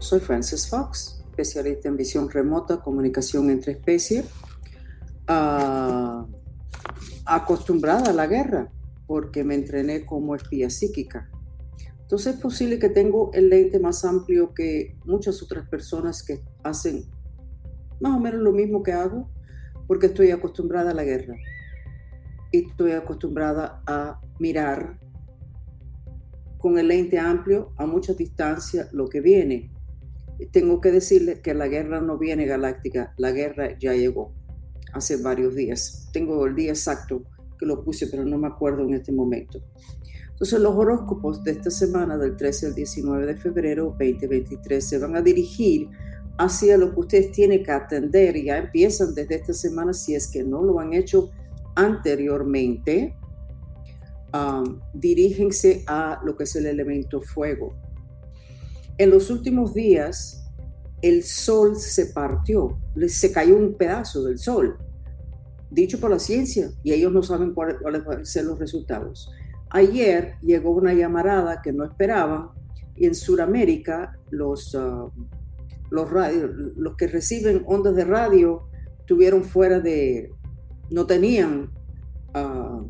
Soy Frances Fox, especialista en visión remota, comunicación entre especies, ah, acostumbrada a la guerra porque me entrené como espía psíquica. Entonces es posible que tengo el lente más amplio que muchas otras personas que hacen más o menos lo mismo que hago, porque estoy acostumbrada a la guerra y estoy acostumbrada a mirar con el lente amplio a mucha distancia lo que viene. Tengo que decirle que la guerra no viene galáctica, la guerra ya llegó hace varios días. Tengo el día exacto que lo puse, pero no me acuerdo en este momento. Entonces los horóscopos de esta semana, del 13 al 19 de febrero 2023, se van a dirigir hacia lo que ustedes tienen que atender. Ya empiezan desde esta semana, si es que no lo han hecho anteriormente, um, diríjense a lo que es el elemento fuego. En los últimos días, el sol se partió, se cayó un pedazo del sol, dicho por la ciencia, y ellos no saben cuáles van a ser los resultados. Ayer llegó una llamarada que no esperaban y en Sudamérica los, uh, los, los que reciben ondas de radio tuvieron fuera de, no tenían uh,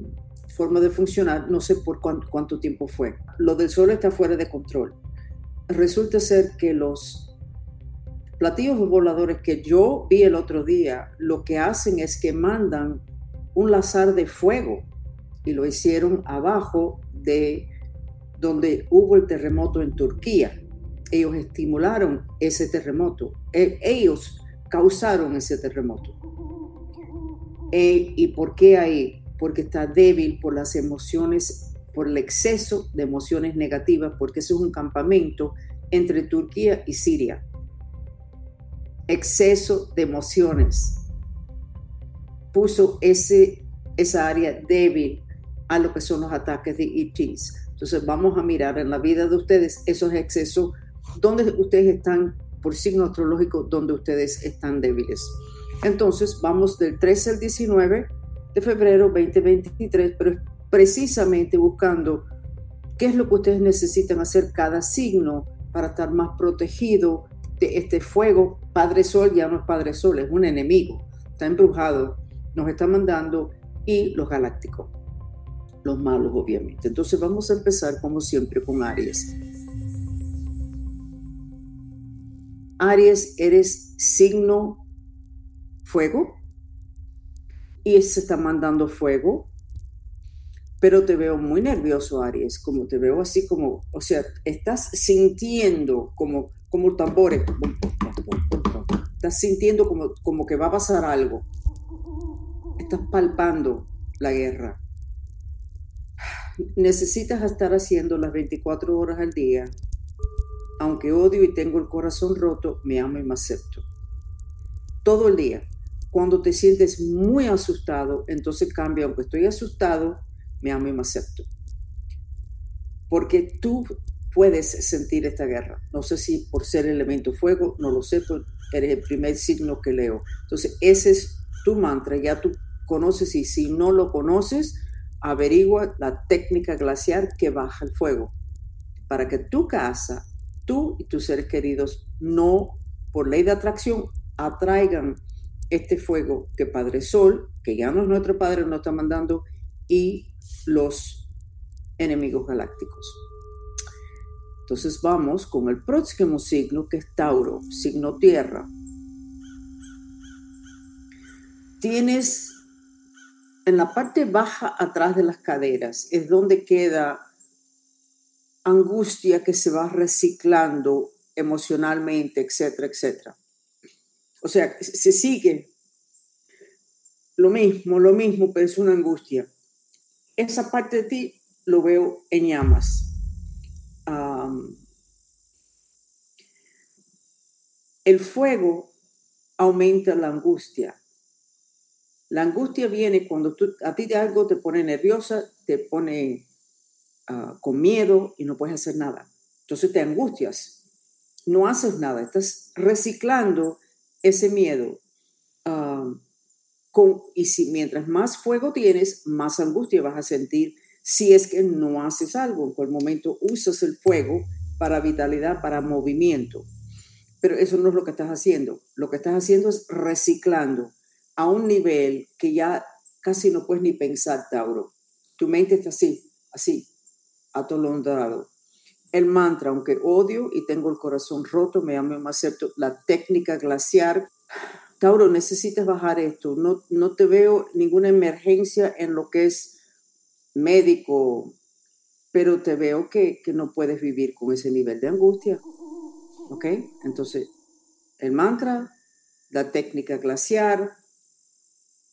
forma de funcionar, no sé por cuánto tiempo fue. Lo del sol está fuera de control. Resulta ser que los platillos voladores que yo vi el otro día, lo que hacen es que mandan un lazar de fuego y lo hicieron abajo de donde hubo el terremoto en Turquía. Ellos estimularon ese terremoto, e, ellos causaron ese terremoto. E, ¿Y por qué ahí? Porque está débil por las emociones, por el exceso de emociones negativas, porque eso es un campamento entre Turquía y Siria exceso de emociones. Puso ese, esa área débil a lo que son los ataques de ETs. Entonces vamos a mirar en la vida de ustedes esos excesos, donde ustedes están, por signo astrológico, donde ustedes están débiles. Entonces vamos del 13 al 19 de febrero 2023, pero precisamente buscando qué es lo que ustedes necesitan hacer cada signo para estar más protegido este fuego, Padre Sol ya no es Padre Sol, es un enemigo, está embrujado, nos está mandando y los galácticos, los malos obviamente. Entonces vamos a empezar como siempre con Aries. Aries, eres signo fuego y se está mandando fuego, pero te veo muy nervioso, Aries, como te veo así como, o sea, estás sintiendo como como tambores. Estás sintiendo como, como que va a pasar algo. Estás palpando la guerra. Necesitas estar haciendo las 24 horas al día. Aunque odio y tengo el corazón roto, me amo y me acepto. Todo el día. Cuando te sientes muy asustado, entonces cambia, aunque estoy asustado, me amo y me acepto. Porque tú puedes sentir esta guerra. No sé si por ser elemento fuego, no lo sé, pero eres el primer signo que leo. Entonces, ese es tu mantra, ya tú conoces y si no lo conoces, averigua la técnica glaciar que baja el fuego para que tu casa, tú y tus seres queridos no, por ley de atracción, atraigan este fuego que Padre Sol, que ya no es nuestro Padre, nos está mandando, y los enemigos galácticos. Entonces vamos con el próximo signo que es Tauro, signo tierra. Tienes en la parte baja atrás de las caderas, es donde queda angustia que se va reciclando emocionalmente, etcétera, etcétera. O sea, se sigue lo mismo, lo mismo, pero es una angustia. Esa parte de ti lo veo en llamas el fuego aumenta la angustia. La angustia viene cuando tú, a ti de algo te pone nerviosa, te pone ah, con miedo y no puedes hacer nada. Entonces te angustias, no haces nada, estás reciclando ese miedo. Y si mientras más fuego tienes, más angustia vas a sentir si es que no haces algo. En cualquier momento usas el fuego para vitalidad, para movimiento. Pero eso no es lo que estás haciendo. Lo que estás haciendo es reciclando a un nivel que ya casi no puedes ni pensar, Tauro. Tu mente está así, así, atolondrado. El mantra, aunque odio y tengo el corazón roto, me amo y me. La técnica glaciar. Tauro, necesitas bajar esto. No, no te veo ninguna emergencia en lo que es médico, pero te veo que, que no puedes vivir con ese nivel de angustia. ¿Ok? Entonces, el mantra, la técnica glaciar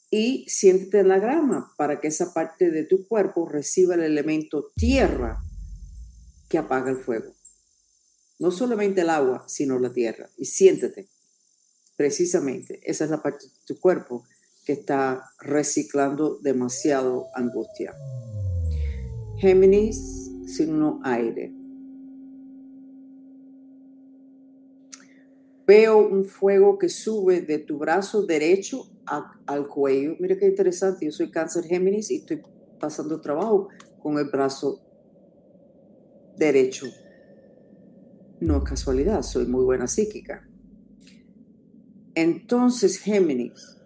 y siéntete en la grama para que esa parte de tu cuerpo reciba el elemento tierra que apaga el fuego. No solamente el agua, sino la tierra. Y siéntete. Precisamente, esa es la parte de tu cuerpo que está reciclando demasiado angustia. Géminis, signo aire. Veo un fuego que sube de tu brazo derecho al cuello. Mira qué interesante, yo soy cáncer Géminis y estoy pasando trabajo con el brazo derecho. No es casualidad, soy muy buena psíquica. Entonces, Géminis,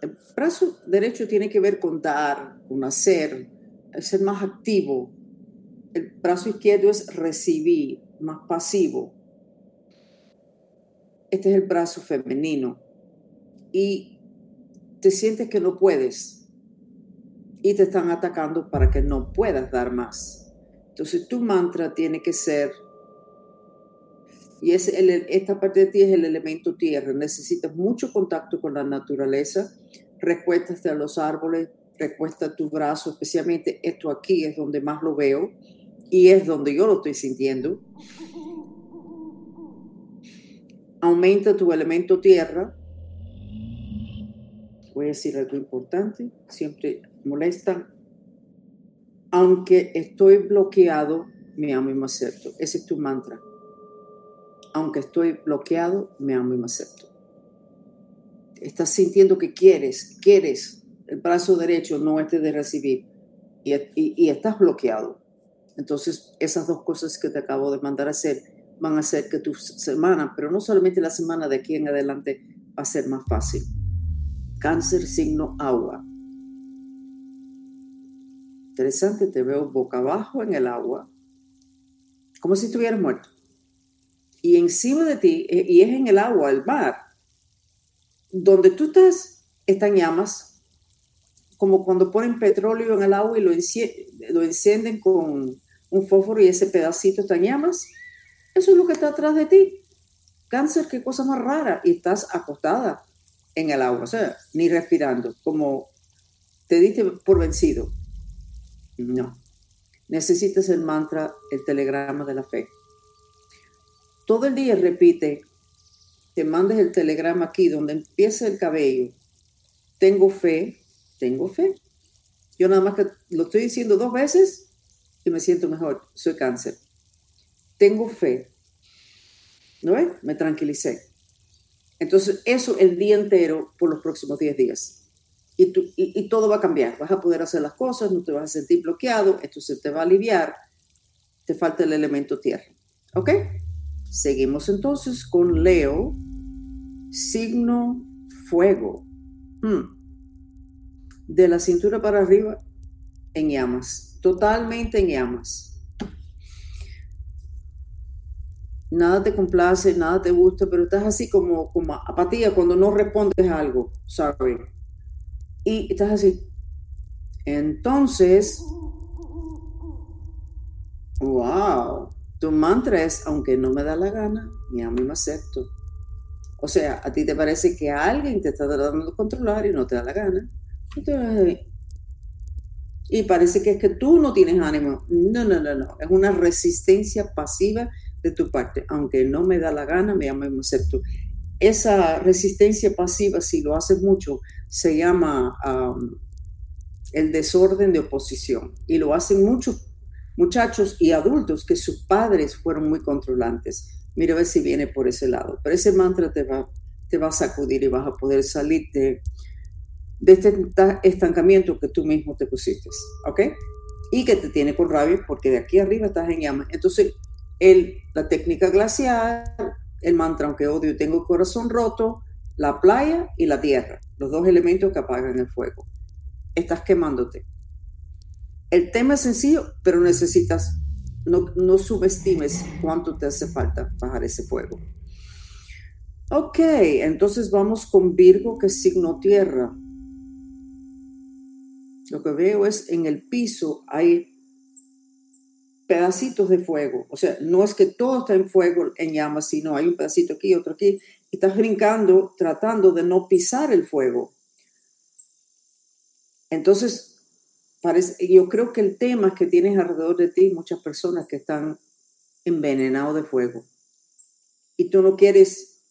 el brazo derecho tiene que ver con dar, con hacer, ser más activo. El brazo izquierdo es recibir, más pasivo. Este es el brazo femenino. Y te sientes que no puedes. Y te están atacando para que no puedas dar más. Entonces tu mantra tiene que ser, y es esta parte de ti es el elemento tierra, necesitas mucho contacto con la naturaleza, recuéstate a los árboles, recuesta tu brazo, especialmente esto aquí es donde más lo veo, y es donde yo lo estoy sintiendo. Aumenta tu elemento tierra. Voy a decir algo importante, siempre molesta. Aunque estoy bloqueado, me amo y me acepto. Ese es tu mantra. Aunque estoy bloqueado, me amo y me acepto. Estás sintiendo que quieres, quieres el brazo derecho no este de recibir y, estás bloqueado entonces, esas dos cosas que te acabo de mandar a hacer van a hacer que tu semana, pero no solamente la semana de aquí en adelante, va a ser más fácil. Cáncer signo agua. Interesante, te veo boca abajo en el agua, como si estuvieras muerto. Y encima de ti, eh, y es en el agua, el mar, donde tú estás, están llamas, como cuando ponen petróleo en el agua y lo, encienden con, un fósforo y ese pedacito está en llamas, eso es lo que está atrás de ti. Cáncer, qué cosa más rara. Y estás acostada en el agua, o sea, ni respirando, como te diste por vencido. No. Necesitas el mantra, el telegrama de la fe. Todo el día repite, te mandes el telegrama aquí donde empieza el cabello. Tengo fe, tengo fe. Yo nada más que lo estoy diciendo dos veces y me siento mejor. Soy cáncer. Tengo fe. ¿No ves? Me tranquilicé. Entonces, eso el día entero por los próximos 10 días. Y, tú, y, todo va a cambiar. Vas a poder hacer las cosas, no te vas a sentir bloqueado, esto se te va a aliviar. Te falta el elemento tierra. ¿Ok? Seguimos entonces con Leo, signo fuego. Hmm. De la cintura para arriba, en llamas totalmente en llamas. Nada te complace, nada te gusta, pero estás así como, como apatía cuando no respondes a algo, ¿sabes? Y estás así. Entonces, wow, tu mantra es, aunque no me da la gana, ni a mí me acepto. O sea, a ti te parece que alguien te está tratando de controlar y no te da la gana. Y parece que es que tú no tienes ánimo. No, no, no, no. Es una resistencia pasiva de tu parte. Aunque no me da la gana, me llamo y acepto. Esa resistencia pasiva, si lo haces mucho, se llama el desorden de oposición. Y lo hacen muchos muchachos y adultos que sus padres fueron muy controlantes. Mira a ver si viene por ese lado. Pero ese mantra te va, te va a sacudir y vas a poder salir de de este estancamiento que tú mismo te pusiste, ¿ok? Y que te tiene con rabia porque de aquí arriba estás en llamas. Entonces, el, la técnica glacial, el mantra aunque odio tengo corazón roto, la playa y la tierra, los dos elementos que apagan el fuego. Estás quemándote. El tema es sencillo, pero necesitas, no, no subestimes cuánto te hace falta bajar ese fuego. Ok, entonces vamos con Virgo, que es signo tierra. Lo que veo es en el piso hay pedacitos de fuego. O sea, no es que todo está en fuego, en llamas, sino hay un pedacito aquí, otro aquí. Y estás brincando, tratando de no pisar el fuego. Entonces, parece, yo creo que el tema que tienes alrededor de ti muchas personas que están envenenados de fuego. Y tú no quieres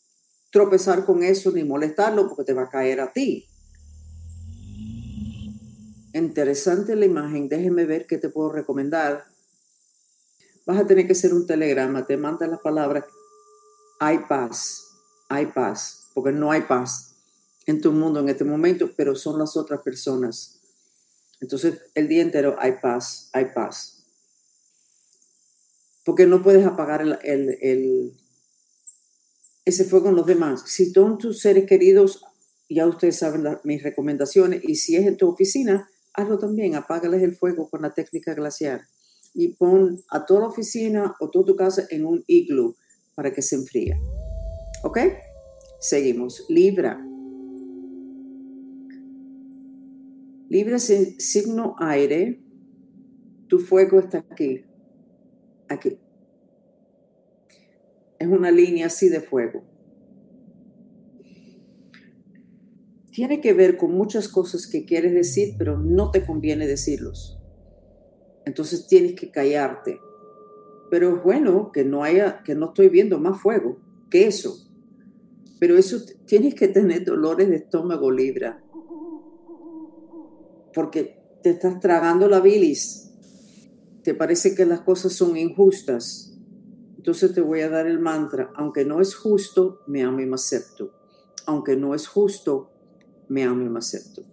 tropezar con eso ni molestarlo porque te va a caer a ti. Interesante la imagen. Déjeme ver qué te puedo recomendar vas a tener que hacer un telegrama, te manda la palabra, hay paz, hay paz, porque no hay paz en tu mundo en este momento, pero son las otras personas. Entonces, el día entero hay paz, hay paz. Porque no puedes apagar el, ese fuego en los demás. Si son tus seres queridos, ya ustedes saben mis recomendaciones, y si es en tu oficina, hazlo también, apágales el fuego con la técnica glacial y pon a toda la oficina o toda tu casa en un iglú para que se enfríe. ¿Ok? Seguimos. Libra. Libra es signo aire. Tu fuego está aquí. Aquí. Es una línea así de fuego. Tiene que ver con muchas cosas que quieres decir, pero no te conviene decirlos entonces tienes que callarte. Pero es bueno que no haya, que no estoy viendo más fuego que eso. Pero eso tienes que tener dolores de estómago, Libra. Porque te estás tragando la bilis. Te parece que las cosas son injustas. Entonces te voy a dar el mantra. Aunque no es justo, me amo y me acepto. Aunque no es justo, me amo y me acepto.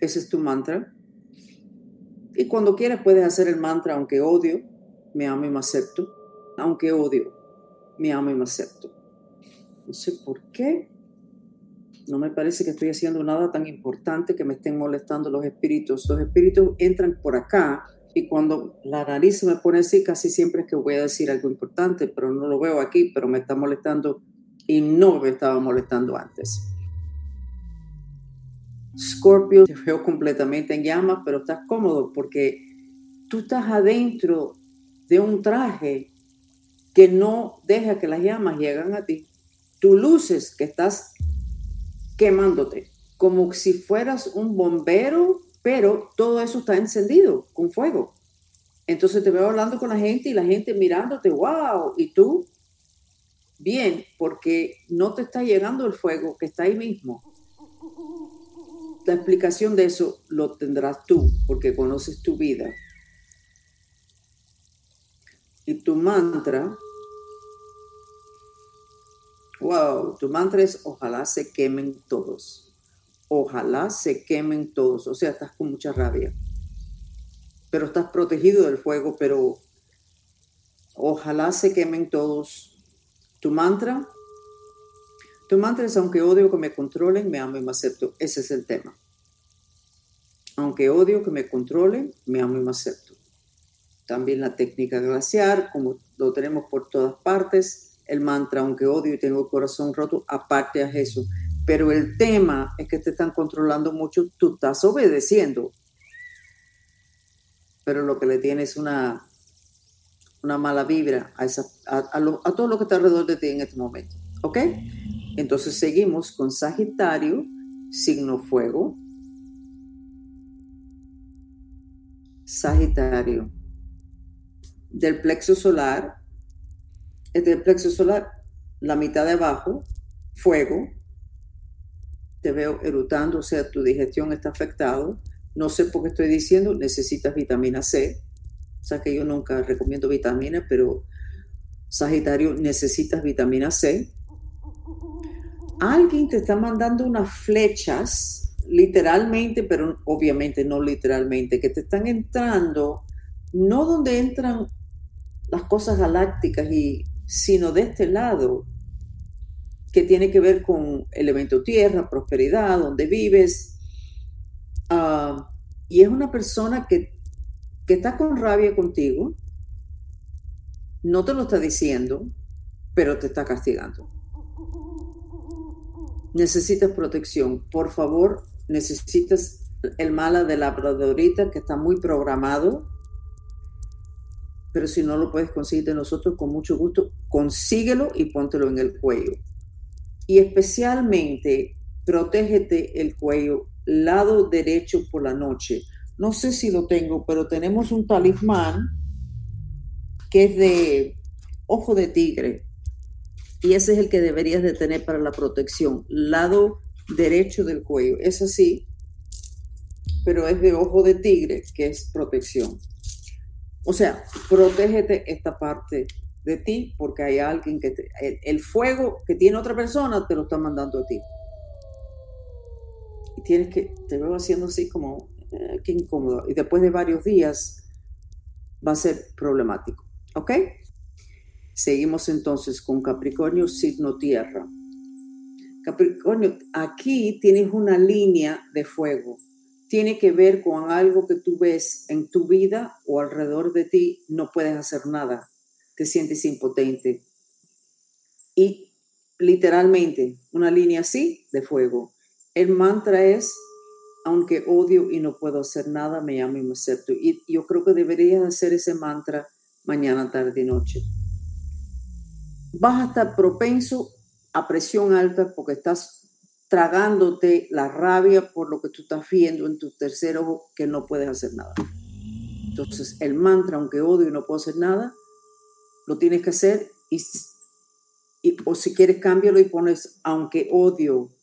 Ese es tu mantra. Y cuando quieras puedes hacer el mantra, aunque odio, me amo y me acepto. Aunque odio, me amo y me acepto. No sé por qué. No me parece que estoy haciendo nada tan importante que me estén molestando los espíritus. Los espíritus entran por acá y cuando la nariz se me pone así, casi siempre es que voy a decir algo importante, pero no lo veo aquí, pero me está molestando y no me estaba molestando antes. Scorpio, te veo completamente en llamas, pero estás cómodo porque tú estás adentro de un traje que no deja que las llamas lleguen a ti. Tú luces que estás quemándote, como si fueras un bombero, pero todo eso está encendido con fuego. Entonces te veo hablando con la gente y la gente mirándote, wow, y tú, bien, porque no te está llegando el fuego que está ahí mismo la explicación de eso lo tendrás tú, porque conoces tu vida. Y tu mantra, wow, tu mantra es ojalá se quemen todos. Ojalá se quemen todos. O sea, estás con mucha rabia. Pero estás protegido del fuego, pero ojalá se quemen todos. Tu mantra, tu mantra es, aunque odio que me controlen, me amo y me acepto. Ese es el tema. Aunque odio que me controlen, me amo y me acepto. También la técnica glaciar, como lo tenemos por todas partes. El mantra, aunque odio y tengo el corazón roto, aparte a eso. Pero el tema es que te están controlando mucho, tú estás obedeciendo. Pero lo que le tienes es una, una mala vibra a, a todo lo que está alrededor de ti en este momento. ¿Ok? Entonces seguimos con Sagitario, signo fuego. Sagitario. Del plexo solar, este del plexo solar, la mitad de abajo, fuego. Te veo erutando, o sea, tu digestión está afectado. No sé por qué estoy diciendo, necesitas vitamina C. O sea que yo nunca recomiendo vitamina, pero Sagitario, necesitas vitamina C alguien te está mandando unas flechas, literalmente, pero obviamente no literalmente, que te están entrando, no donde entran las cosas galácticas, y, sino de este lado, que tiene que ver con elemento tierra, prosperidad, donde vives. Ah, y es una persona que, que está con rabia contigo, no te lo está diciendo, pero te está castigando. Necesitas protección. Por favor, necesitas el mala de la labradorita que está muy programado. Pero si no lo puedes conseguir de nosotros, con mucho gusto, consíguelo y póntelo en el cuello. Y especialmente, protégete el cuello, lado derecho por la noche. No sé si lo tengo, pero tenemos un talismán que es de ojo de tigre. Y ese es el que deberías de tener para la protección, lado derecho del cuello. Es así, pero es de ojo de tigre, que es protección. O sea, protégete esta parte de ti porque hay alguien que el, fuego que tiene otra persona te lo está mandando a ti. Y tienes que, te veo haciendo así como, eh, qué incómodo. Y después de varios días va a ser problemático. ¿Ok? Seguimos entonces con Capricornio, signo tierra. Capricornio, aquí tienes una línea de fuego. Tiene que ver con algo que tú ves en tu vida o alrededor de ti, no puedes hacer nada, te sientes impotente. Y literalmente, una línea así de fuego. El mantra es, aunque odio y no puedo hacer nada, me amo y me acepto. Y yo creo que deberías hacer ese mantra mañana, tarde y noche. Vas a estar propenso a presión alta porque estás tragándote la rabia por lo que tú estás viendo en tu tercer ojo que no puedes hacer nada. Entonces, el mantra, aunque odio y no puedo hacer nada, lo tienes que hacer y, o si quieres cámbialo y pones, aunque odio,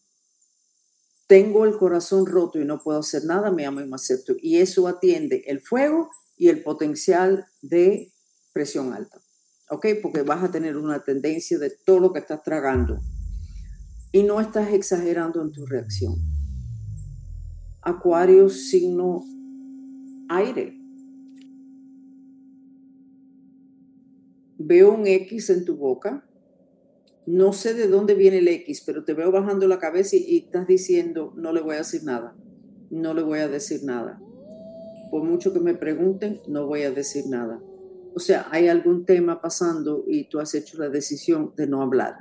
tengo el corazón roto y no puedo hacer nada, me amo y me acepto. Y eso atiende el fuego y el potencial de presión alta. ¿Ok? Porque vas a tener una tendencia de todo lo que estás tragando. Y no estás exagerando en tu reacción. Acuario, signo aire. Veo un X en tu boca. No sé de dónde viene el X, pero te veo bajando la cabeza y, estás diciendo, no le voy a decir nada. No le voy a decir nada. Por mucho que me pregunten, no voy a decir nada o sea, hay algún tema pasando y tú has hecho la decisión de no hablar.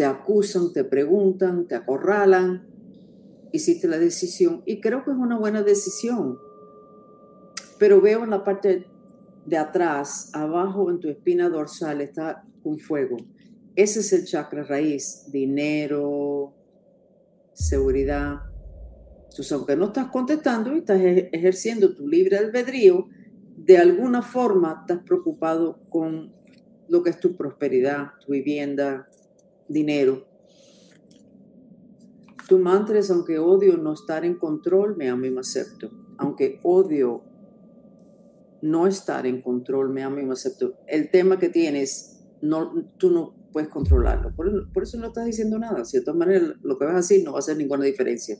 Te acusan, te preguntan, te acorralan, hiciste la decisión y creo que es una buena decisión. Pero veo en la parte de atrás, abajo en tu espina dorsal, está un fuego. Ese es el chakra raíz, dinero, seguridad. Entonces, aunque no estás contestando y estás ejerciendo tu libre albedrío, de alguna forma estás preocupado con lo que es tu prosperidad, tu vivienda, dinero. Tu mantra es, aunque odio no estar en control, me amo y me acepto. Aunque odio no estar en control, me amo y me acepto. El tema que tienes, no, tú no puedes controlarlo. Por, por eso no estás diciendo nada. De todas maneras lo que vas a no va a hacer ninguna diferencia.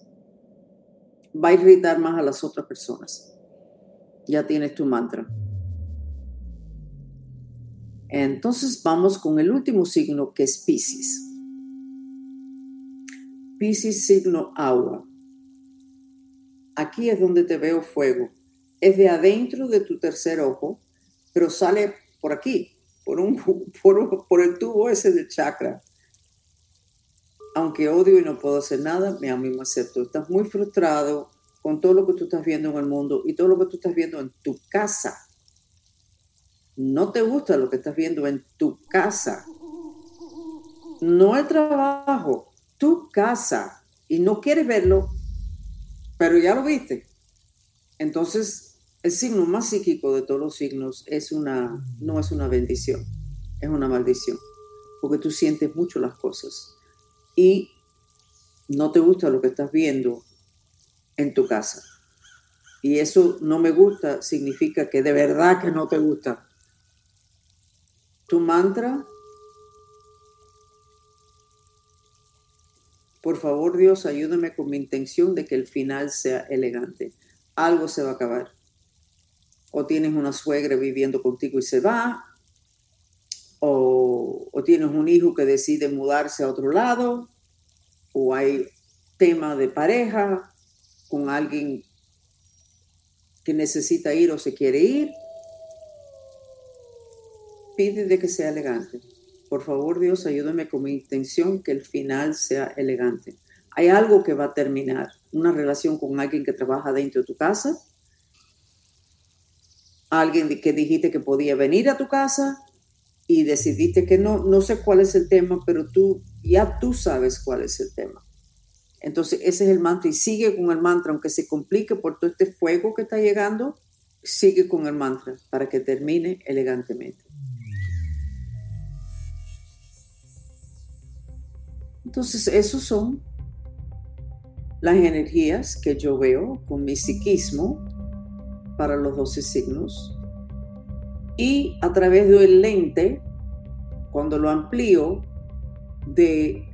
Va a irritar más a las otras personas ya tienes tu mantra. Entonces vamos con el último signo que es Pisces. Pisces signo agua. Aquí es donde te veo fuego. Es de adentro de tu tercer ojo, pero sale por aquí, por, un, por, por el tubo ese del chakra. Aunque odio y no puedo hacer nada, me amo me acepto. Estás muy frustrado, con todo lo que tú estás viendo en el mundo y todo lo que tú estás viendo en tu casa. No te gusta lo que estás viendo en tu casa. No el trabajo, tu casa. Y no quieres verlo, pero ya lo viste. Entonces, el signo más psíquico de todos los signos es una, no es una bendición, es una maldición. Porque tú sientes mucho las cosas. Y no te gusta lo que estás viendo en tu casa. Y eso no me gusta significa que de verdad que no te gusta. Tu mantra, por favor Dios, ayúdame con mi intención de que el final sea elegante. Algo se va a acabar. o tienes una suegra viviendo contigo y se va, o, tienes un hijo que decide mudarse a otro lado, o hay tema de pareja con alguien que necesita ir o se quiere ir, pide de que sea elegante. Por favor, Dios, ayúdame con mi intención que el final sea elegante. Hay algo que va a terminar, una relación con alguien que trabaja dentro de tu casa, alguien que dijiste que podía venir a tu casa y decidiste que no, no sé cuál es el tema, pero tú ya tú sabes cuál es el tema. Entonces, ese es el mantra y sigue con el mantra, aunque se complique por todo este fuego que está llegando, sigue con el mantra para que termine elegantemente. Entonces, esos son las energías que yo veo con mi psiquismo para los 12 signos. Y a través del lente, cuando lo amplío de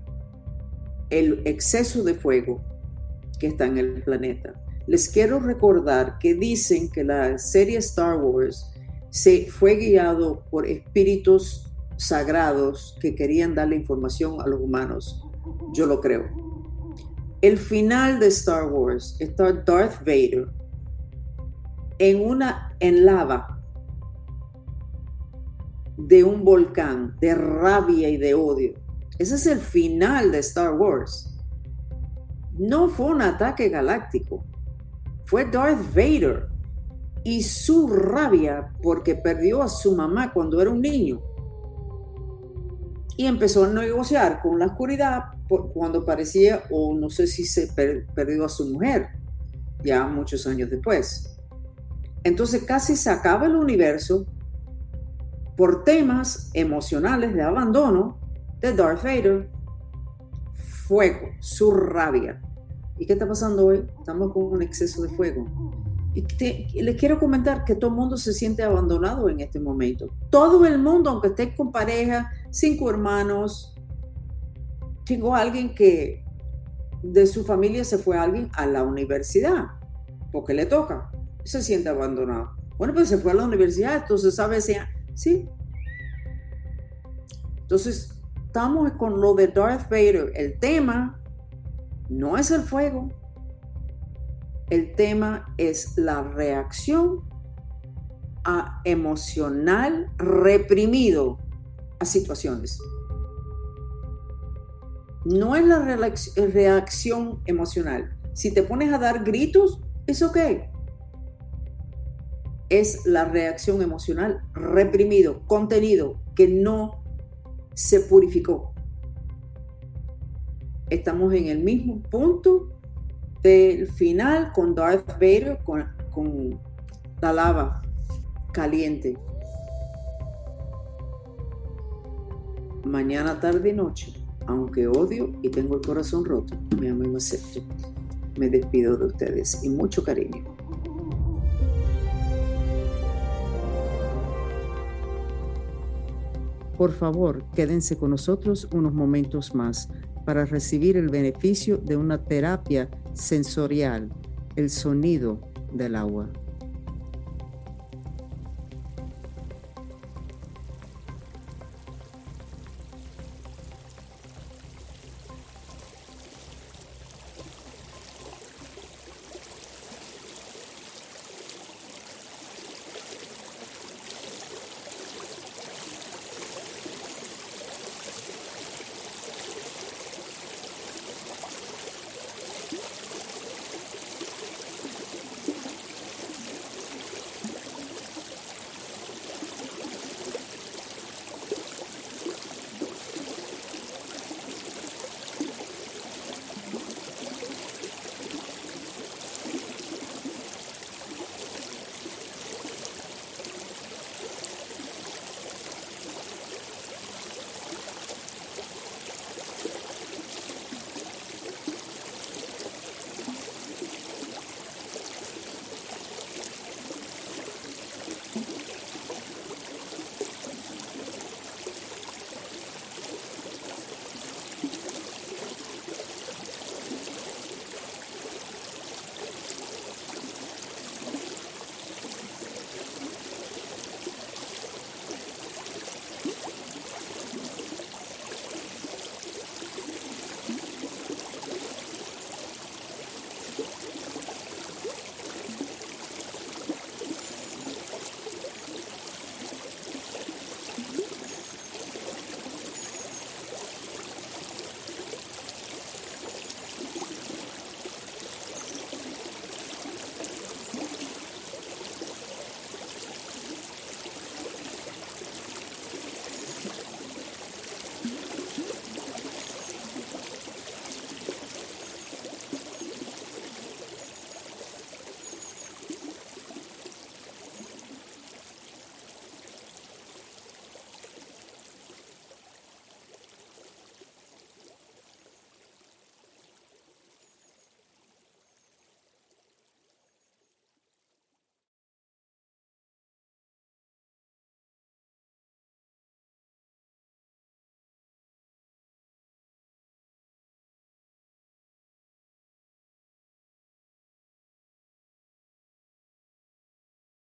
el exceso de fuego que está en el planeta. Les quiero recordar que dicen que la serie Star Wars se fue guiado por espíritus sagrados que querían darle información a los humanos. Yo lo creo. El final de Star Wars está Darth Vader en una en lava de un volcán de rabia y de odio ese es el final de Star Wars. No fue un ataque galáctico, fue Darth Vader y su rabia porque perdió a su mamá cuando era un niño. Y empezó a negociar con la oscuridad cuando parecía, o no sé si se perdió a su mujer, ya muchos años después. Entonces casi se acaba el universo por temas emocionales de abandono de Darth Vader, fuego, su rabia. ¿Y qué está pasando hoy? Estamos con un exceso de fuego. Y les quiero comentar que todo el mundo se siente abandonado en este momento. Todo el mundo, aunque esté con pareja, cinco hermanos. Tengo alguien que de su familia se fue alguien a la universidad, porque le toca. Se siente abandonado. Bueno, pues se fue a la universidad, entonces sabe si... Sí. Entonces, estamos con lo de Darth Vader. El tema no es el fuego. El tema es la reacción a emocional reprimido a situaciones. No es la reacción emocional. Si te pones a dar gritos, es ok. Es la reacción emocional reprimido, contenido, que no se purificó. Estamos en el mismo punto del final con Darth Vader, con, con la lava caliente. Mañana, tarde y noche, aunque odio y tengo el corazón roto, me amo y me acepto. Me despido de ustedes y mucho cariño. Por favor, quédense con nosotros unos momentos más para recibir el beneficio de una terapia sensorial, el sonido del agua.